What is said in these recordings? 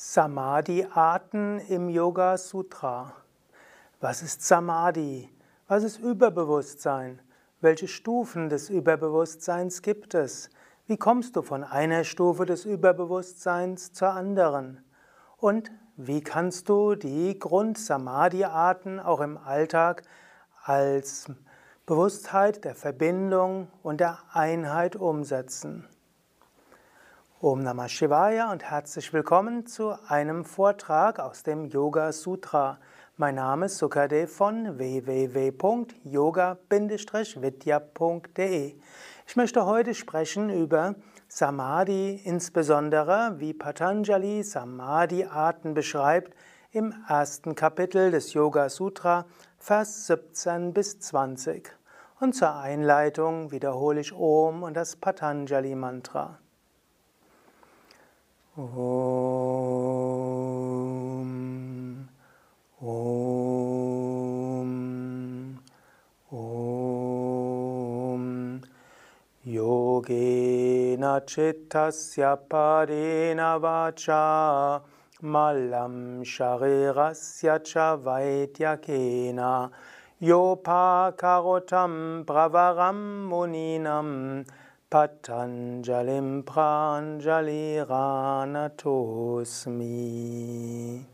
Samadhi-Arten im Yoga Sutra. Was ist Samadhi? Was ist Überbewusstsein? Welche Stufen des Überbewusstseins gibt es? Wie kommst du von einer Stufe des Überbewusstseins zur anderen? Und wie kannst du die Grund-Samadhi-Arten auch im Alltag als Bewusstheit der Verbindung und der Einheit umsetzen? Om Namah Shivaya und herzlich willkommen zu einem Vortrag aus dem Yoga Sutra. Mein Name ist Sukadev von www.yoga-vidya.de. Ich möchte heute sprechen über Samadhi, insbesondere wie Patanjali Samadhi-Arten beschreibt im ersten Kapitel des Yoga Sutra, Vers 17 bis 20. Und zur Einleitung wiederhole ich Om und das Patanjali Mantra. Om, Om, Om. Yogena chittasya padena vacha malam sharirasya cha vaidyakena yopakarotam bravaram muninam Patanjalim Pranjaliranatosmi.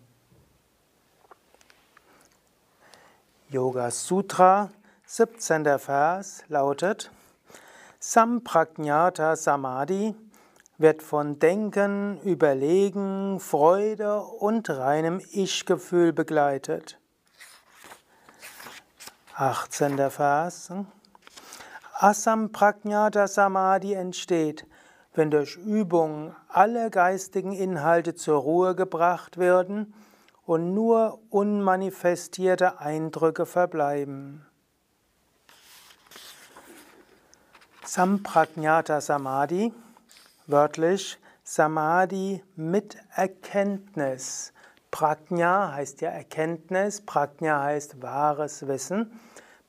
Yoga Sutra, 17. Vers lautet: Samprajnata Samadhi wird von Denken, Überlegen, Freude und reinem Ich-Gefühl begleitet. 18. Vers. Asamprajnata Samadhi entsteht, wenn durch Übung alle geistigen Inhalte zur Ruhe gebracht werden und nur unmanifestierte Eindrücke verbleiben. Samprajnata Samadhi, wörtlich Samadhi mit Erkenntnis. Prajna heißt ja Erkenntnis, Prajna heißt wahres Wissen.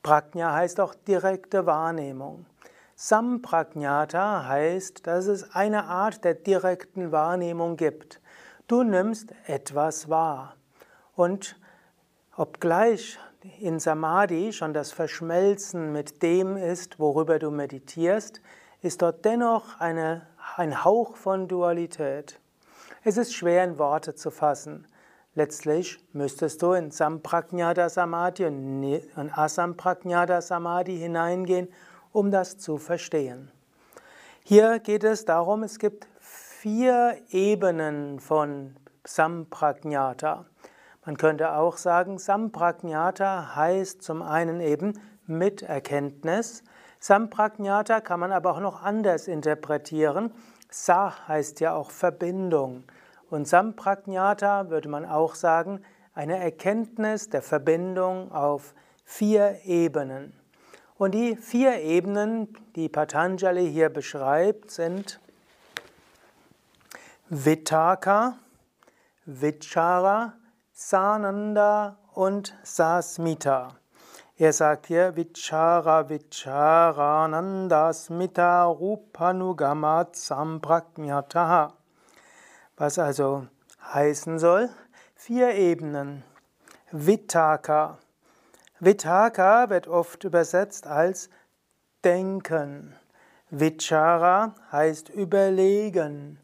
Prajna heißt auch direkte Wahrnehmung. Samprajnata heißt, dass es eine Art der direkten Wahrnehmung gibt. Du nimmst etwas wahr. Und obgleich in Samadhi schon das Verschmelzen mit dem ist, worüber du meditierst, ist dort dennoch eine, ein Hauch von Dualität. Es ist schwer in Worte zu fassen. Letztlich müsstest du in Samprajnata Samadhi und Asamprajnata Samadhi hineingehen, um das zu verstehen. Hier geht es darum, es gibt vier Ebenen von Samprajnata. Man könnte auch sagen, Samprajnata heißt zum einen eben mit Erkenntnis. Samprajnata kann man aber auch noch anders interpretieren. Sa heißt ja auch Verbindung. Und Samprajnata würde man auch sagen, eine Erkenntnis der Verbindung auf vier Ebenen. Und die vier Ebenen, die Patanjali hier beschreibt, sind Vitaka, Vichara, Sananda und Sasmita. Er sagt hier Vichara Vicharananda Smita Rupanugamat Samprajnataha was also heißen soll, vier Ebenen. Vitaka. Vitaka wird oft übersetzt als Denken. Vichara heißt überlegen.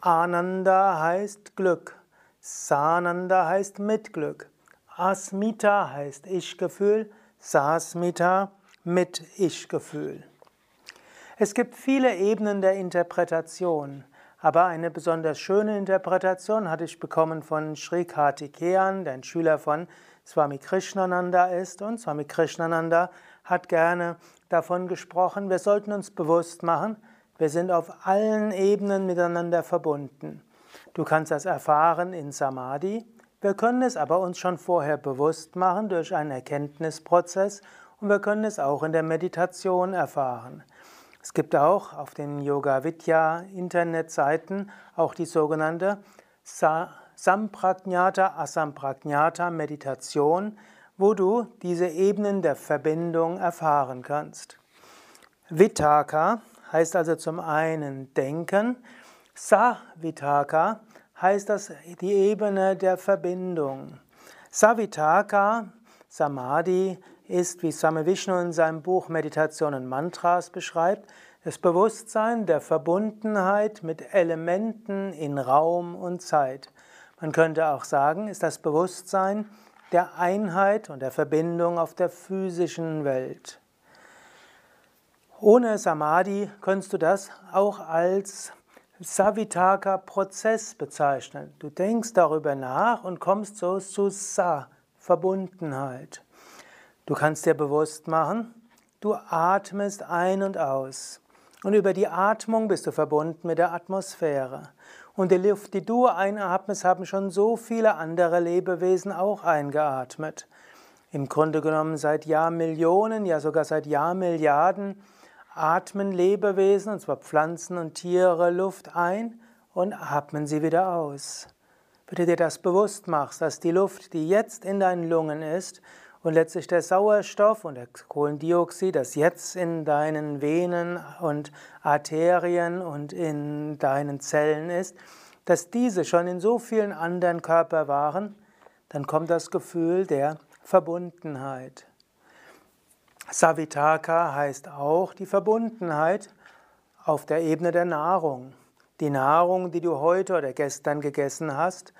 Ananda heißt Glück. Sananda heißt Mitglück. Asmita heißt Ich-Gefühl. Sasmita mit Ich-Gefühl. Es gibt viele Ebenen der Interpretation. Aber eine besonders schöne Interpretation hatte ich bekommen von Sri Kartikeyan, der ein Schüler von Swami Krishnananda ist. Und Swami Krishnananda hat gerne davon gesprochen, wir sollten uns bewusst machen, wir sind auf allen Ebenen miteinander verbunden. Du kannst das erfahren in Samadhi. Wir können es aber uns schon vorher bewusst machen durch einen Erkenntnisprozess und wir können es auch in der Meditation erfahren. Es gibt auch auf den Yoga Vidya Internetseiten auch die sogenannte Samprajnata Asamprajnata Meditation, wo du diese Ebenen der Verbindung erfahren kannst. Vitaka heißt also zum einen denken, Sa Vitaka heißt das die Ebene der Verbindung. Savitaka, Samadhi, ist, wie Same Vishnu in seinem Buch Meditation und Mantras beschreibt, das Bewusstsein der Verbundenheit mit Elementen in Raum und Zeit. Man könnte auch sagen, ist das Bewusstsein der Einheit und der Verbindung auf der physischen Welt. Ohne Samadhi könntest du das auch als Savitaka-Prozess bezeichnen. Du denkst darüber nach und kommst so zu Sa, Verbundenheit. Du kannst dir bewusst machen, du atmest ein und aus. Und über die Atmung bist du verbunden mit der Atmosphäre. Und die Luft, die du einatmest, haben schon so viele andere Lebewesen auch eingeatmet. Im Grunde genommen seit Jahrmillionen, ja sogar seit Jahrmilliarden atmen Lebewesen, und zwar Pflanzen und Tiere, Luft ein und atmen sie wieder aus. Du dir das bewusst machst, dass die Luft, die jetzt in deinen Lungen ist, und letztlich der Sauerstoff und das Kohlendioxid, das jetzt in deinen Venen und Arterien und in deinen Zellen ist, dass diese schon in so vielen anderen Körpern waren, dann kommt das Gefühl der Verbundenheit. Savitaka heißt auch die Verbundenheit auf der Ebene der Nahrung. Die Nahrung, die du heute oder gestern gegessen hast,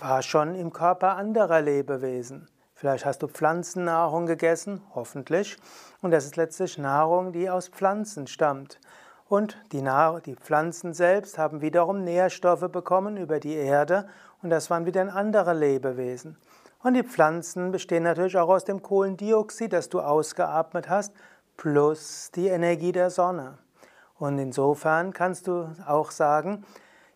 war schon im Körper anderer Lebewesen. Vielleicht hast du Pflanzennahrung gegessen, hoffentlich, und das ist letztlich Nahrung, die aus Pflanzen stammt. Und die, Nahr die Pflanzen selbst haben wiederum Nährstoffe bekommen über die Erde, und das waren wieder andere Lebewesen. Und die Pflanzen bestehen natürlich auch aus dem Kohlendioxid, das du ausgeatmet hast, plus die Energie der Sonne. Und insofern kannst du auch sagen,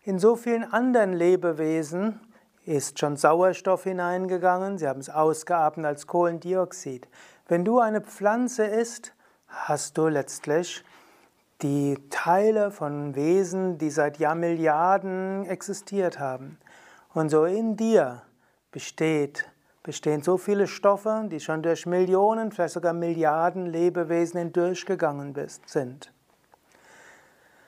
in so vielen anderen Lebewesen ist schon Sauerstoff hineingegangen, sie haben es ausgeatmet als Kohlendioxid. Wenn du eine Pflanze isst, hast du letztlich die Teile von Wesen, die seit Jahrmilliarden existiert haben. Und so in dir besteht bestehen so viele Stoffe, die schon durch Millionen, vielleicht sogar Milliarden Lebewesen hindurchgegangen sind.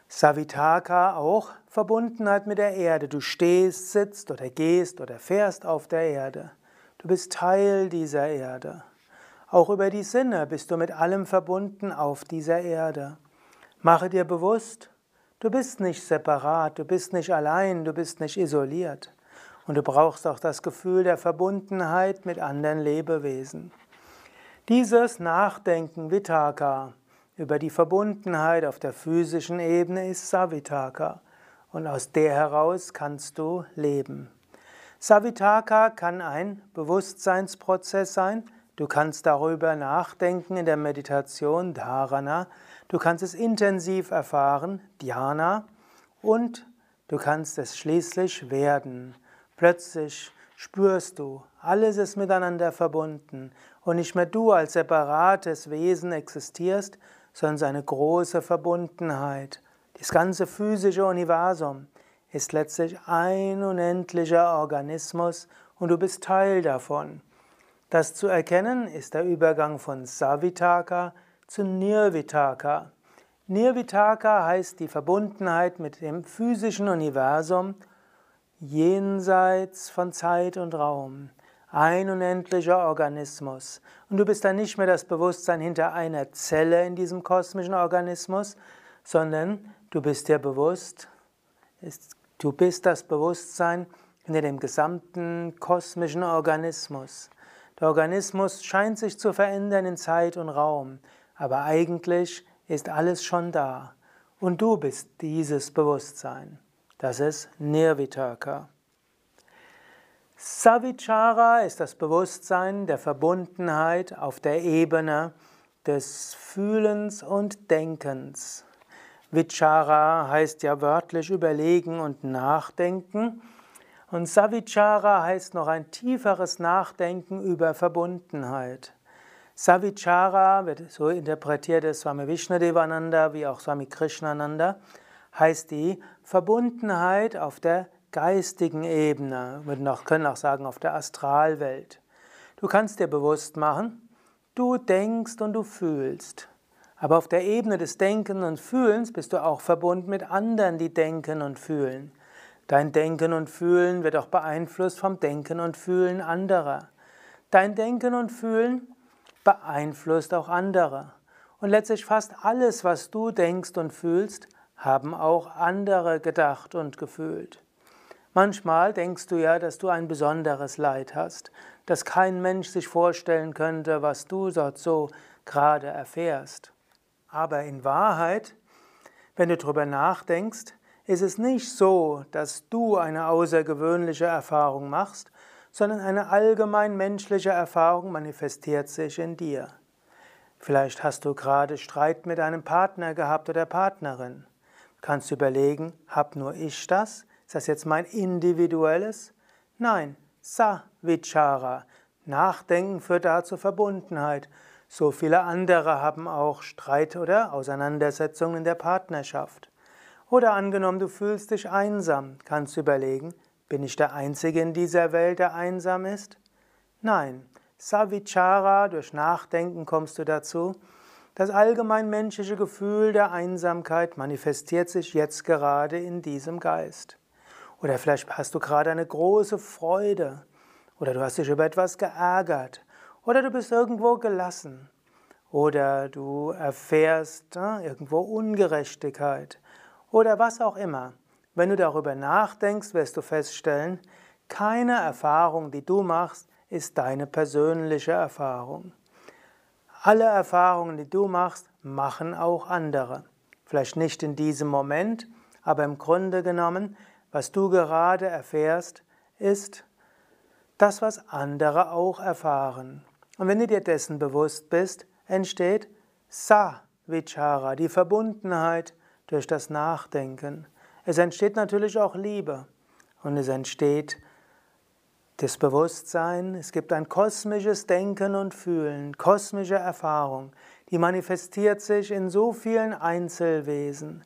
Savitaka auch Verbundenheit mit der Erde. Du stehst, sitzt oder gehst oder fährst auf der Erde. Du bist Teil dieser Erde. Auch über die Sinne bist du mit allem verbunden auf dieser Erde. Mache dir bewusst, du bist nicht separat, du bist nicht allein, du bist nicht isoliert. Und du brauchst auch das Gefühl der Verbundenheit mit anderen Lebewesen. Dieses Nachdenken, Vitaka, über die Verbundenheit auf der physischen Ebene ist Savitaka. Und aus der heraus kannst du leben. Savitaka kann ein Bewusstseinsprozess sein. Du kannst darüber nachdenken in der Meditation Dharana. Du kannst es intensiv erfahren, Dhyana. Und du kannst es schließlich werden. Plötzlich spürst du, alles ist miteinander verbunden und nicht mehr du als separates Wesen existierst, sondern eine große Verbundenheit. Das ganze physische Universum ist letztlich ein unendlicher Organismus und du bist Teil davon. Das zu erkennen ist der Übergang von Savitaka zu Nirvitaka. Nirvitaka heißt die Verbundenheit mit dem physischen Universum jenseits von Zeit und Raum, ein unendlicher Organismus. Und du bist dann nicht mehr das Bewusstsein hinter einer Zelle in diesem kosmischen Organismus, sondern du bist dir bewusst, du bist das Bewusstsein hinter dem gesamten kosmischen Organismus. Der Organismus scheint sich zu verändern in Zeit und Raum, aber eigentlich ist alles schon da. Und du bist dieses Bewusstsein. Das ist Nirvitaka. Savichara ist das Bewusstsein der Verbundenheit auf der Ebene des Fühlens und Denkens. Vichara heißt ja wörtlich überlegen und nachdenken. Und Savichara heißt noch ein tieferes Nachdenken über Verbundenheit. Savichara wird so interpretiert es Swami Vishnadevananda wie auch Swami Krishnananda heißt die Verbundenheit auf der geistigen Ebene. Wir können auch sagen auf der Astralwelt. Du kannst dir bewusst machen, du denkst und du fühlst. Aber auf der Ebene des Denken und Fühlens bist du auch verbunden mit anderen, die denken und fühlen. Dein Denken und Fühlen wird auch beeinflusst vom Denken und Fühlen anderer. Dein Denken und Fühlen beeinflusst auch andere. Und letztlich fast alles, was du denkst und fühlst, haben auch andere gedacht und gefühlt. Manchmal denkst du ja, dass du ein besonderes Leid hast, dass kein Mensch sich vorstellen könnte, was du dort so gerade erfährst. Aber in Wahrheit, wenn du darüber nachdenkst, ist es nicht so, dass du eine außergewöhnliche Erfahrung machst, sondern eine allgemein menschliche Erfahrung manifestiert sich in dir. Vielleicht hast du gerade Streit mit einem Partner gehabt oder Partnerin. Du kannst überlegen, hab nur ich das? Ist das jetzt mein individuelles? Nein, Savichara. Nachdenken führt da zur Verbundenheit. So viele andere haben auch Streit oder Auseinandersetzungen in der Partnerschaft. Oder angenommen, du fühlst dich einsam, kannst du überlegen, bin ich der Einzige in dieser Welt, der einsam ist? Nein. Savichara, durch Nachdenken kommst du dazu. Das allgemein menschliche Gefühl der Einsamkeit manifestiert sich jetzt gerade in diesem Geist. Oder vielleicht hast du gerade eine große Freude. Oder du hast dich über etwas geärgert. Oder du bist irgendwo gelassen. Oder du erfährst äh, irgendwo Ungerechtigkeit. Oder was auch immer. Wenn du darüber nachdenkst, wirst du feststellen, keine Erfahrung, die du machst, ist deine persönliche Erfahrung. Alle Erfahrungen, die du machst, machen auch andere. Vielleicht nicht in diesem Moment, aber im Grunde genommen, was du gerade erfährst, ist das, was andere auch erfahren. Und wenn du dir dessen bewusst bist, entsteht Sa-Vichara, die Verbundenheit durch das Nachdenken. Es entsteht natürlich auch Liebe und es entsteht das Bewusstsein, es gibt ein kosmisches Denken und Fühlen, kosmische Erfahrung, die manifestiert sich in so vielen Einzelwesen.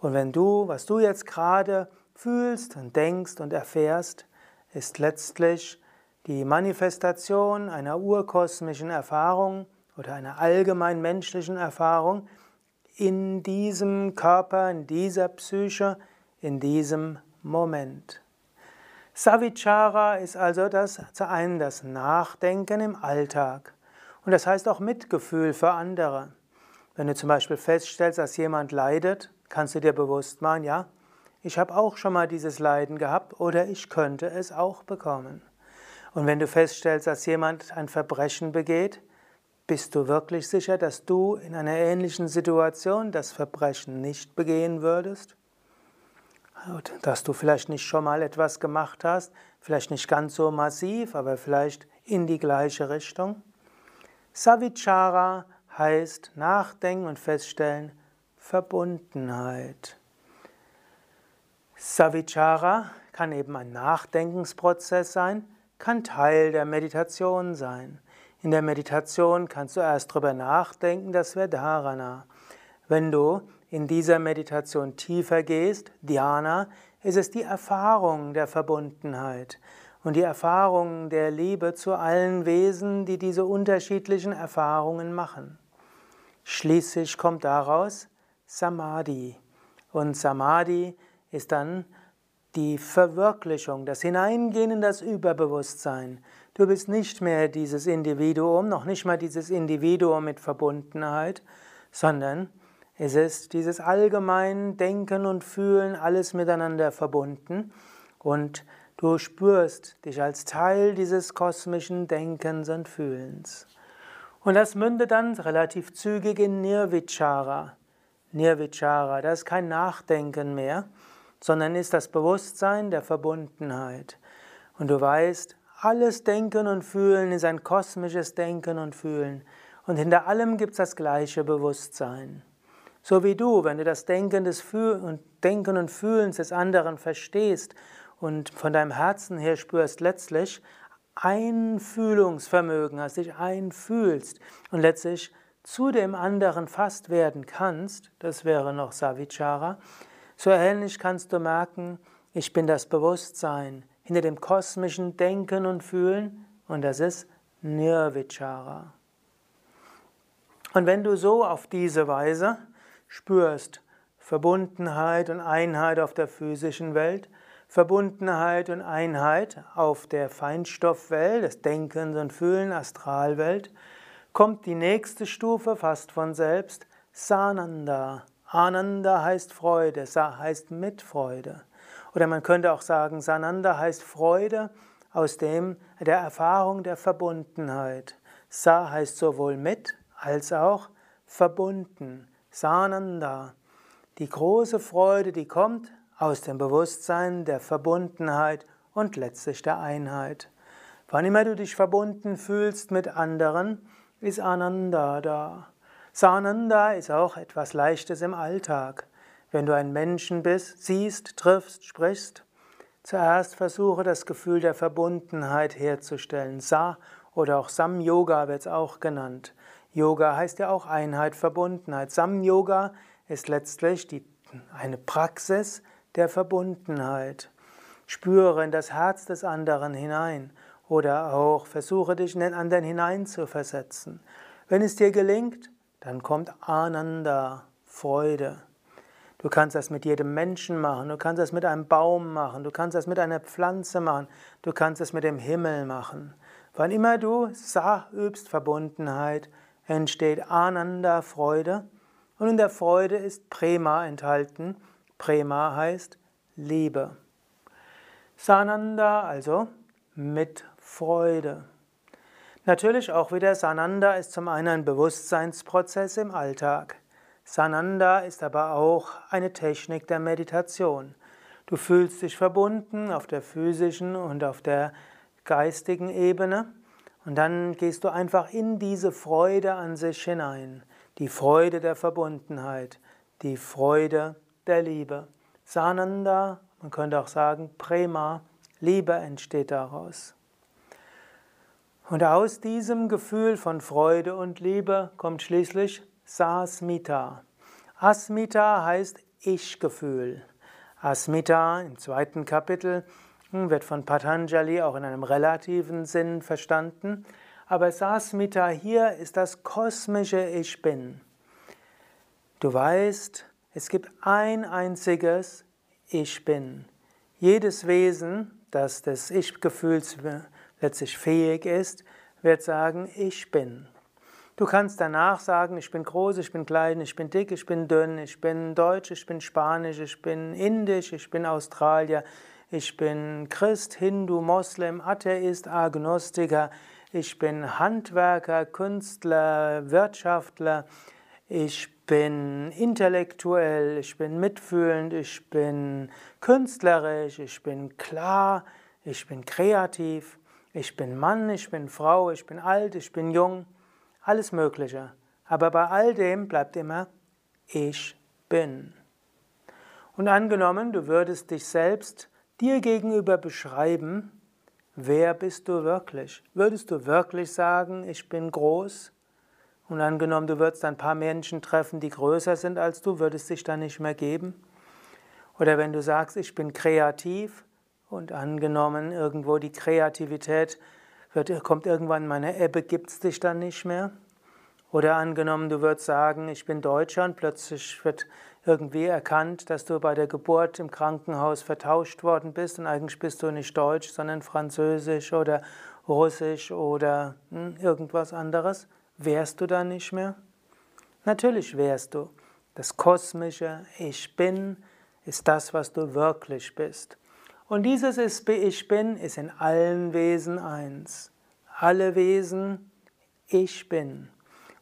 Und wenn du, was du jetzt gerade fühlst und denkst und erfährst, ist letztlich die Manifestation einer urkosmischen Erfahrung oder einer allgemein menschlichen Erfahrung in diesem Körper, in dieser Psyche, in diesem Moment. Savichara ist also das, zu einem das Nachdenken im Alltag. Und das heißt auch Mitgefühl für andere. Wenn du zum Beispiel feststellst, dass jemand leidet, kannst du dir bewusst machen, ja, ich habe auch schon mal dieses Leiden gehabt oder ich könnte es auch bekommen. Und wenn du feststellst, dass jemand ein Verbrechen begeht, bist du wirklich sicher, dass du in einer ähnlichen Situation das Verbrechen nicht begehen würdest? dass du vielleicht nicht schon mal etwas gemacht hast, vielleicht nicht ganz so massiv, aber vielleicht in die gleiche Richtung. Savichara heißt nachdenken und feststellen Verbundenheit. Savichara kann eben ein Nachdenkensprozess sein, kann Teil der Meditation sein. In der Meditation kannst du erst darüber nachdenken, das wäre Dharana. Wenn du in dieser Meditation tiefer gehst, Dhyana, ist es die Erfahrung der Verbundenheit und die Erfahrung der Liebe zu allen Wesen, die diese unterschiedlichen Erfahrungen machen. Schließlich kommt daraus Samadhi. Und Samadhi ist dann die Verwirklichung, das Hineingehen in das Überbewusstsein. Du bist nicht mehr dieses Individuum, noch nicht mal dieses Individuum mit Verbundenheit, sondern es ist dieses allgemein Denken und Fühlen, alles miteinander verbunden und du spürst dich als Teil dieses kosmischen Denkens und Fühlens. Und das mündet dann relativ zügig in Nirvichara. Nirvichara, das ist kein Nachdenken mehr, sondern ist das Bewusstsein der Verbundenheit. Und du weißt, alles Denken und Fühlen ist ein kosmisches Denken und Fühlen. Und hinter allem gibt es das gleiche Bewusstsein. So wie du, wenn du das Denken, des und Denken und Fühlen des anderen verstehst und von deinem Herzen her spürst letztlich Einfühlungsvermögen hast, dich einfühlst und letztlich zu dem anderen fast werden kannst, das wäre noch Savichara, so ähnlich kannst du merken, ich bin das Bewusstsein hinter dem kosmischen Denken und Fühlen und das ist Nirvichara. Und wenn du so auf diese Weise spürst Verbundenheit und Einheit auf der physischen Welt, Verbundenheit und Einheit auf der Feinstoffwelt, das Denken und Fühlen, Astralwelt, kommt die nächste Stufe fast von selbst, Sananda. Ananda heißt Freude, Sa heißt Mitfreude. Oder man könnte auch sagen, Sananda heißt Freude aus dem, der Erfahrung der Verbundenheit. Sa heißt sowohl mit als auch verbunden. Sananda. Die große Freude, die kommt aus dem Bewusstsein der Verbundenheit und letztlich der Einheit. Wann immer du dich verbunden fühlst mit anderen, ist Ananda da. Sananda ist auch etwas Leichtes im Alltag. Wenn du einen Menschen bist, siehst, triffst, sprichst, zuerst versuche das Gefühl der Verbundenheit herzustellen. Sa oder auch Sam Yoga wird es auch genannt. Yoga heißt ja auch Einheit, Verbundenheit. Sam Yoga ist letztlich die, eine Praxis, der Verbundenheit. Spüre in das Herz des anderen hinein oder auch versuche dich in den anderen hineinzuversetzen. Wenn es dir gelingt, dann kommt Ananda, Freude. Du kannst das mit jedem Menschen machen, du kannst das mit einem Baum machen, du kannst das mit einer Pflanze machen, du kannst es mit dem Himmel machen. Wann immer du Sa übst, Verbundenheit, entsteht Ananda, Freude. Und in der Freude ist Prema enthalten, Prema heißt Liebe. Sananda also mit Freude. Natürlich auch wieder Sananda ist zum einen ein Bewusstseinsprozess im Alltag. Sananda ist aber auch eine Technik der Meditation. Du fühlst dich verbunden auf der physischen und auf der geistigen Ebene und dann gehst du einfach in diese Freude an sich hinein. Die Freude der Verbundenheit, die Freude der Liebe. Sananda, man könnte auch sagen Prema, Liebe entsteht daraus. Und aus diesem Gefühl von Freude und Liebe kommt schließlich Sasmita. Asmita heißt Ich-Gefühl. Asmita im zweiten Kapitel wird von Patanjali auch in einem relativen Sinn verstanden. Aber Sasmita hier ist das kosmische Ich Bin. Du weißt, es gibt ein einziges Ich bin. Jedes Wesen, das des Ich-Gefühls letztlich fähig ist, wird sagen, ich bin. Du kannst danach sagen, ich bin groß, ich bin klein, ich bin dick, ich bin dünn, ich bin deutsch, ich bin spanisch, ich bin indisch, ich bin Australier, ich bin Christ, Hindu, Moslem, Atheist, Agnostiker, ich bin Handwerker, Künstler, Wirtschaftler, ich bin intellektuell, ich bin mitfühlend, ich bin künstlerisch, ich bin klar, ich bin kreativ, ich bin Mann, ich bin Frau, ich bin alt, ich bin jung, alles Mögliche. Aber bei all dem bleibt immer ich bin. Und angenommen, du würdest dich selbst dir gegenüber beschreiben, wer bist du wirklich? Würdest du wirklich sagen, ich bin groß? Und angenommen, du würdest ein paar Menschen treffen, die größer sind als du, würdest dich dann nicht mehr geben? Oder wenn du sagst, ich bin kreativ und angenommen, irgendwo die Kreativität wird, kommt irgendwann meine Ebbe, gibt es dich dann nicht mehr? Oder angenommen, du würdest sagen, ich bin Deutscher und plötzlich wird irgendwie erkannt, dass du bei der Geburt im Krankenhaus vertauscht worden bist und eigentlich bist du nicht Deutsch, sondern Französisch oder Russisch oder hm, irgendwas anderes. Wärst du da nicht mehr? Natürlich wärst du. Das kosmische Ich Bin ist das, was du wirklich bist. Und dieses Ich Bin ist in allen Wesen eins. Alle Wesen Ich Bin.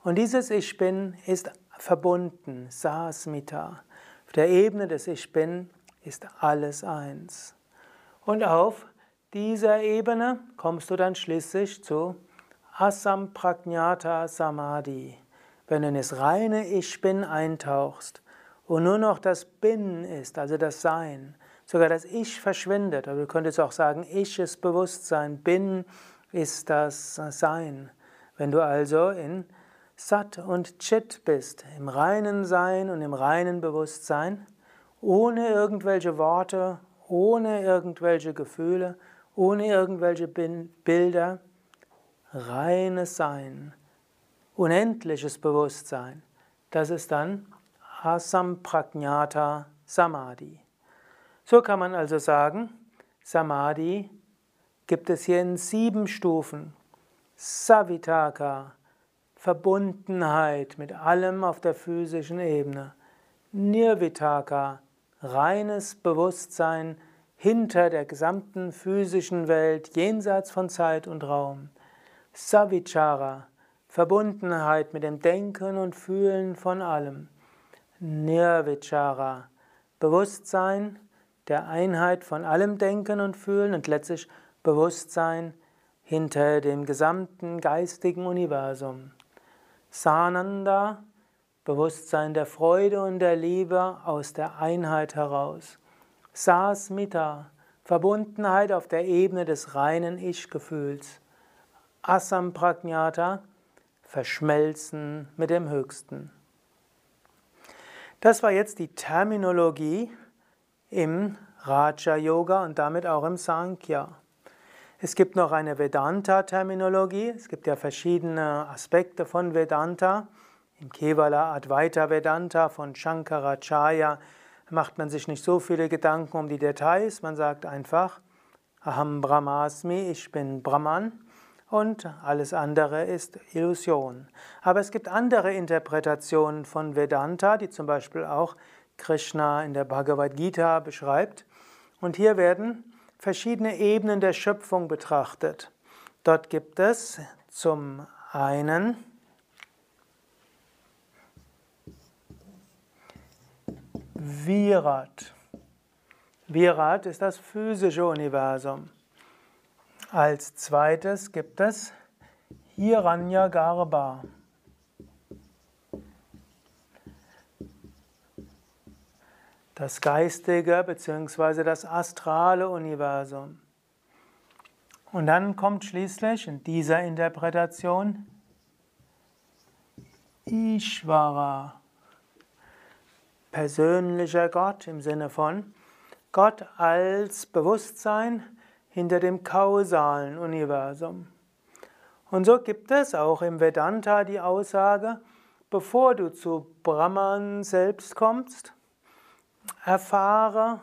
Und dieses Ich Bin ist verbunden, Sasmita. Auf der Ebene des Ich Bin ist alles eins. Und auf dieser Ebene kommst du dann schließlich zu Asampragnata Samadhi, wenn du in das reine Ich Bin eintauchst und nur noch das Bin ist, also das Sein, sogar das Ich verschwindet, aber du könntest auch sagen, Ich ist Bewusstsein, Bin ist das Sein. Wenn du also in Sat und Chit bist, im reinen Sein und im reinen Bewusstsein, ohne irgendwelche Worte, ohne irgendwelche Gefühle, ohne irgendwelche Bilder, reines Sein, unendliches Bewusstsein, das ist dann Asampragnata Samadhi. So kann man also sagen, Samadhi gibt es hier in sieben Stufen. Savitaka, Verbundenheit mit allem auf der physischen Ebene. Nirvitaka, reines Bewusstsein hinter der gesamten physischen Welt, jenseits von Zeit und Raum. Savichara, Verbundenheit mit dem Denken und Fühlen von allem. Nirvichara, Bewusstsein der Einheit von allem Denken und Fühlen und letztlich Bewusstsein hinter dem gesamten geistigen Universum. Sananda, Bewusstsein der Freude und der Liebe aus der Einheit heraus. Sasmita, Verbundenheit auf der Ebene des reinen Ich-Gefühls. Asampragnata, Verschmelzen mit dem Höchsten. Das war jetzt die Terminologie im Raja Yoga und damit auch im Sankhya. Es gibt noch eine Vedanta-Terminologie. Es gibt ja verschiedene Aspekte von Vedanta. Im Kevala Advaita Vedanta von Shankaracharya macht man sich nicht so viele Gedanken um die Details. Man sagt einfach, Aham Brahmasmi, ich bin Brahman und alles andere ist Illusion. Aber es gibt andere Interpretationen von Vedanta, die zum Beispiel auch Krishna in der Bhagavad Gita beschreibt. Und hier werden verschiedene Ebenen der Schöpfung betrachtet. Dort gibt es zum einen Virat. Virat ist das physische Universum. Als zweites gibt es Hiranyagarbha. Das geistige bzw. das astrale Universum. Und dann kommt schließlich in dieser Interpretation Ishvara, persönlicher Gott im Sinne von Gott als Bewusstsein hinter dem kausalen Universum. Und so gibt es auch im Vedanta die Aussage, bevor du zu Brahman selbst kommst, Erfahre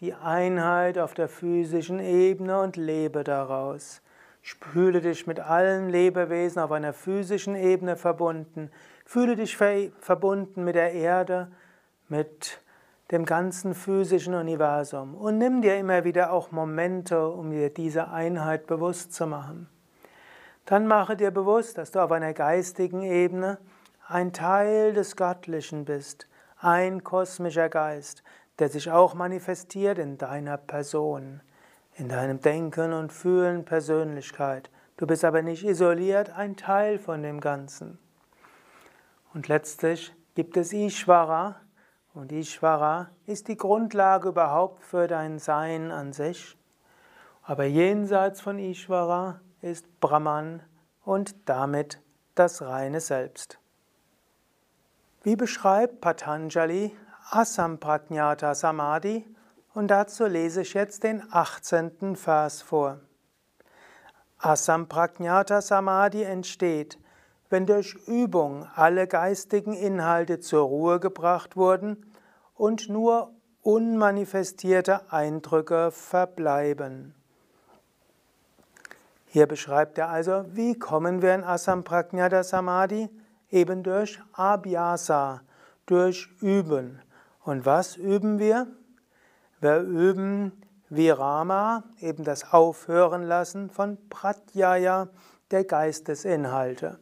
die Einheit auf der physischen Ebene und lebe daraus. Fühle dich mit allen Lebewesen auf einer physischen Ebene verbunden. Fühle dich verbunden mit der Erde, mit dem ganzen physischen Universum. Und nimm dir immer wieder auch Momente, um dir diese Einheit bewusst zu machen. Dann mache dir bewusst, dass du auf einer geistigen Ebene ein Teil des Göttlichen bist ein kosmischer Geist, der sich auch manifestiert in deiner Person, in deinem Denken und Fühlen, Persönlichkeit. Du bist aber nicht isoliert, ein Teil von dem Ganzen. Und letztlich gibt es Ishvara, und Ishvara ist die Grundlage überhaupt für dein Sein an sich. Aber jenseits von Ishvara ist Brahman und damit das reine Selbst. Wie beschreibt Patanjali Asamprajnata Samadhi? Und dazu lese ich jetzt den 18. Vers vor. Asamprajnata Samadhi entsteht, wenn durch Übung alle geistigen Inhalte zur Ruhe gebracht wurden und nur unmanifestierte Eindrücke verbleiben. Hier beschreibt er also, wie kommen wir in Asamprajnata Samadhi? Eben durch Abhyasa, durch Üben. Und was üben wir? Wir üben Virama, eben das Aufhören lassen von Pratyaya, der Geistesinhalte.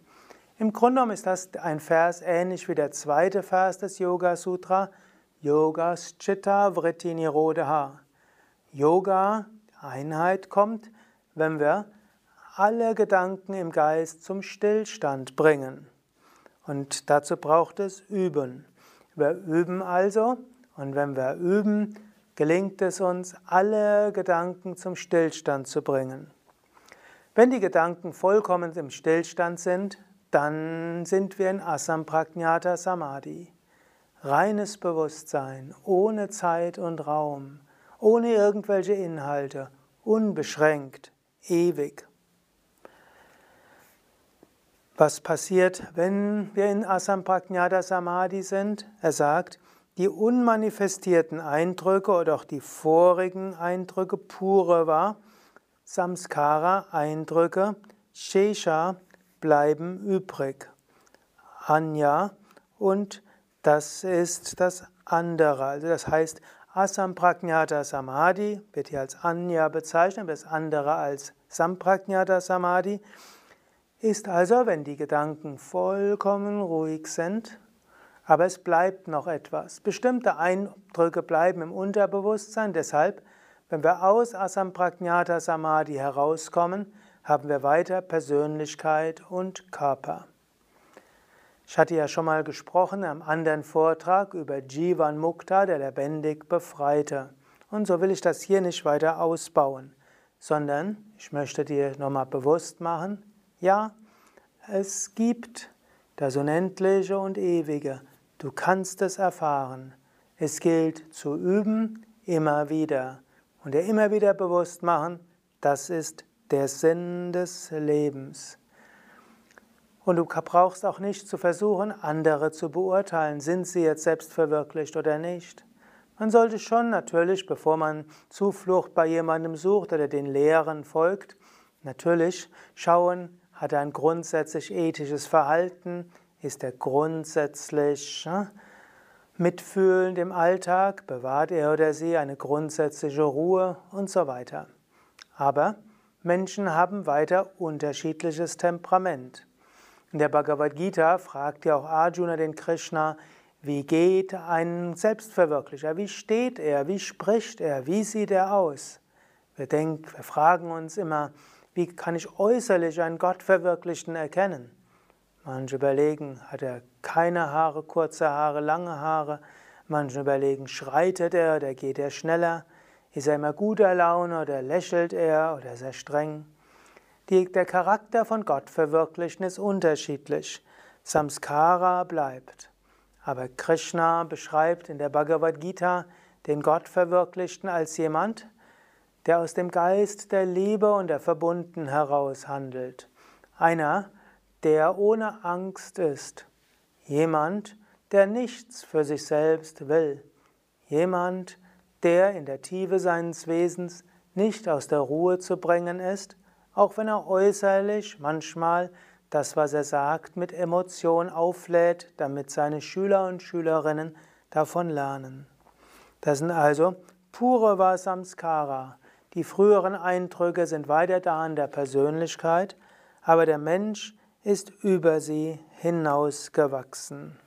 Im Grunde genommen ist das ein Vers ähnlich wie der zweite Vers des Yoga Sutra, Yogas Chitta Vritti Nirodha. Yoga, Einheit kommt, wenn wir alle Gedanken im Geist zum Stillstand bringen. Und dazu braucht es Üben. Wir üben also und wenn wir üben, gelingt es uns, alle Gedanken zum Stillstand zu bringen. Wenn die Gedanken vollkommen im Stillstand sind, dann sind wir in Asampragnata Samadhi. Reines Bewusstsein, ohne Zeit und Raum, ohne irgendwelche Inhalte, unbeschränkt, ewig. Was passiert, wenn wir in Asamprajnata Samadhi sind? Er sagt, die unmanifestierten Eindrücke oder auch die vorigen Eindrücke, Purava, Samskara, Eindrücke, Shesha bleiben übrig. Anya und das ist das andere. Also das heißt, Asampragnata Samadhi wird hier als Anya bezeichnet, das andere als Sampragnata Samadhi. Ist also, wenn die Gedanken vollkommen ruhig sind, aber es bleibt noch etwas. Bestimmte Eindrücke bleiben im Unterbewusstsein, deshalb, wenn wir aus Asampragnata Samadhi herauskommen, haben wir weiter Persönlichkeit und Körper. Ich hatte ja schon mal gesprochen am anderen Vortrag über Jivan Mukta, der lebendig Befreite. Und so will ich das hier nicht weiter ausbauen, sondern ich möchte dir nochmal bewusst machen, ja, es gibt das Unendliche und Ewige. Du kannst es erfahren. Es gilt zu üben, immer wieder. Und dir immer wieder bewusst machen, das ist der Sinn des Lebens. Und du brauchst auch nicht zu versuchen, andere zu beurteilen, sind sie jetzt selbst verwirklicht oder nicht. Man sollte schon natürlich, bevor man Zuflucht bei jemandem sucht oder den Lehren folgt, natürlich schauen, hat er ein grundsätzlich ethisches Verhalten, ist er grundsätzlich ja, mitfühlend im Alltag, bewahrt er oder sie eine grundsätzliche Ruhe und so weiter. Aber Menschen haben weiter unterschiedliches Temperament. In der Bhagavad Gita fragt ja auch Arjuna den Krishna, wie geht ein Selbstverwirklicher? Wie steht er? Wie spricht er? Wie sieht er aus? Wir denken, wir fragen uns immer, wie kann ich äußerlich einen Gottverwirklichten erkennen? Manche überlegen, hat er keine Haare, kurze Haare, lange Haare? Manche überlegen, schreitet er oder geht er schneller? Ist er immer guter Laune oder lächelt er oder ist er streng? Der Charakter von Gott verwirklichen ist unterschiedlich. Samskara bleibt. Aber Krishna beschreibt in der Bhagavad Gita den Gottverwirklichten als jemand, der aus dem Geist der Liebe und der Verbunden heraus handelt. Einer, der ohne Angst ist. Jemand, der nichts für sich selbst will. Jemand, der in der Tiefe seines Wesens nicht aus der Ruhe zu bringen ist, auch wenn er äußerlich manchmal das, was er sagt, mit Emotion auflädt, damit seine Schüler und Schülerinnen davon lernen. Das sind also pure Vasamskara. Die früheren Eindrücke sind weiter da in der Persönlichkeit, aber der Mensch ist über sie hinausgewachsen.